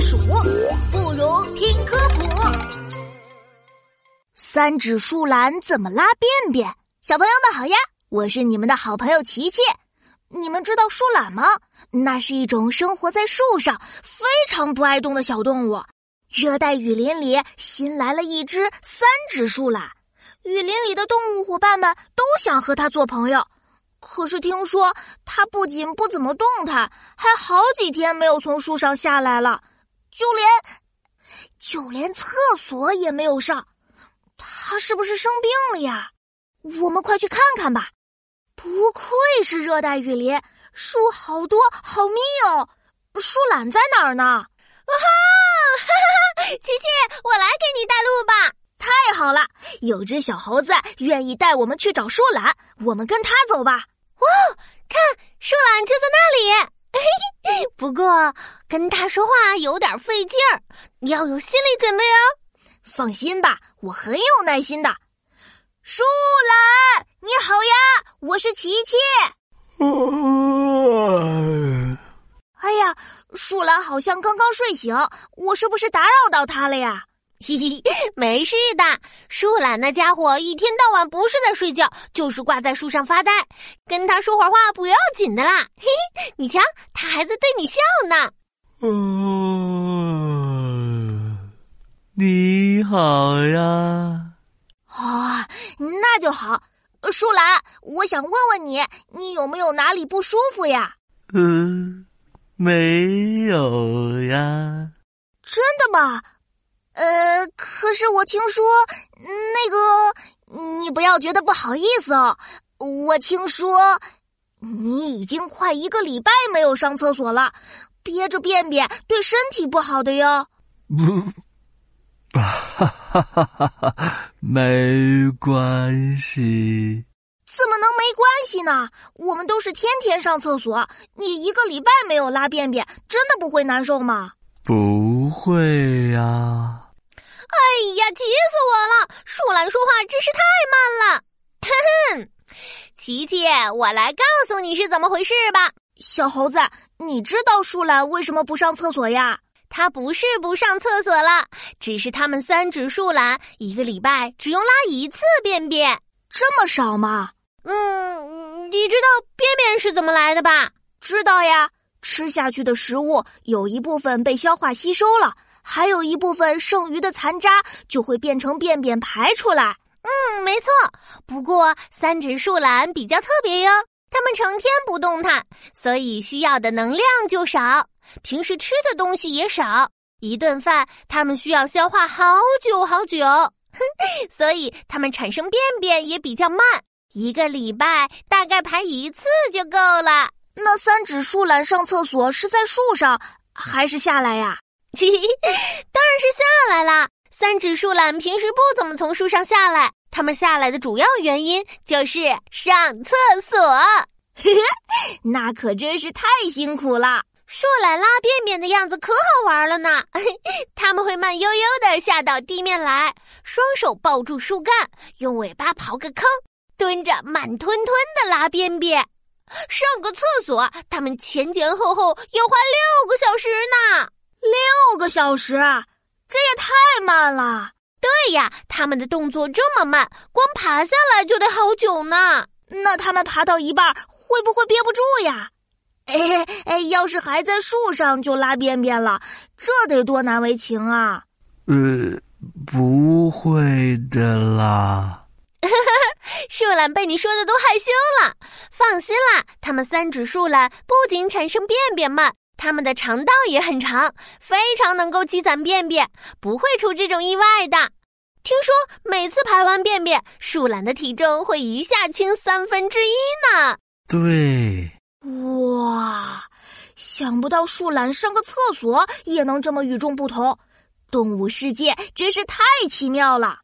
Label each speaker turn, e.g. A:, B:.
A: 鼠，不如听科普。三指树懒怎么拉便便？小朋友们好呀，我是你们的好朋友琪琪。你们知道树懒吗？那是一种生活在树上、非常不爱动的小动物。热带雨林里新来了一只三指树懒，雨林里的动物伙伴们都想和它做朋友。可是听说它不仅不怎么动弹，还好几天没有从树上下来了，就连就连厕所也没有上。他是不是生病了呀？我们快去看看吧。不愧是热带雨林，树好多，好密哦。树懒在哪儿呢？哇
B: 哈！琪琪，我来给你带路吧。
A: 太好了，有只小猴子愿意带我们去找树懒，我们跟他走吧。
B: 哇，看树懒就在那里。不过跟他说话有点费劲儿，你要有心理准备哦。
A: 放心吧，我很有耐心的。树懒，你好呀，我是琪琪。哎呀，树懒好像刚刚睡醒，我是不是打扰到他了呀？
B: 嘿嘿，没事的。树懒那家伙一天到晚不是在睡觉，就是挂在树上发呆。跟他说会儿话不要紧的啦。嘿嘿，你瞧，他还在对你笑呢。
C: 嗯，你好呀。
A: 啊，那就好。树懒，我想问问你，你有没有哪里不舒服呀？
C: 嗯，没有呀。
A: 真的吗？呃，可是我听说，那个，你不要觉得不好意思哦。我听说，你已经快一个礼拜没有上厕所了，憋着便便对身体不好的哟。
C: 不，哈哈哈哈哈，没关系。
A: 怎么能没关系呢？我们都是天天上厕所，你一个礼拜没有拉便便，真的不会难受吗？
C: 不会呀。
B: 哎哎呀，急死我了！树懒说话真是太慢了。哼哼，琪琪，我来告诉你是怎么回事吧。
A: 小猴子，你知道树懒为什么不上厕所呀？
B: 它不是不上厕所了，只是它们三指树懒一个礼拜只用拉一次便便，
A: 这么少吗？
B: 嗯，你知道便便是怎么来的吧？
A: 知道呀，吃下去的食物有一部分被消化吸收了。还有一部分剩余的残渣就会变成便便排出来。
B: 嗯，没错。不过三指树懒比较特别哟，它们成天不动弹，所以需要的能量就少，平时吃的东西也少。一顿饭它们需要消化好久好久，哼，所以它们产生便便也比较慢，一个礼拜大概排一次就够了。
A: 那三指树懒上厕所是在树上还是下来呀？
B: 嘿嘿，当然是下来啦！三指树懒平时不怎么从树上下来，它们下来的主要原因就是上厕所。
A: 嘿嘿，那可真是太辛苦了。
B: 树懒拉便便的样子可好玩了呢。他们会慢悠悠的下到地面来，双手抱住树干，用尾巴刨个坑，蹲着慢吞吞的拉便便。上个厕所，他们前前后后要花六个小时呢。
A: 六个小时，这也太慢了。
B: 对呀，他们的动作这么慢，光爬下来就得好久呢。
A: 那他们爬到一半会不会憋不住呀？哎哎，要是还在树上就拉便便了，这得多难为情啊！
C: 呃，不会的啦。
B: 树懒被你说的都害羞了。放心啦，他们三指树懒不仅产生便便慢。它们的肠道也很长，非常能够积攒便便，不会出这种意外的。听说每次排完便便，树懒的体重会一下轻三分之一呢。
C: 对，
A: 哇，想不到树懒上个厕所也能这么与众不同，动物世界真是太奇妙了。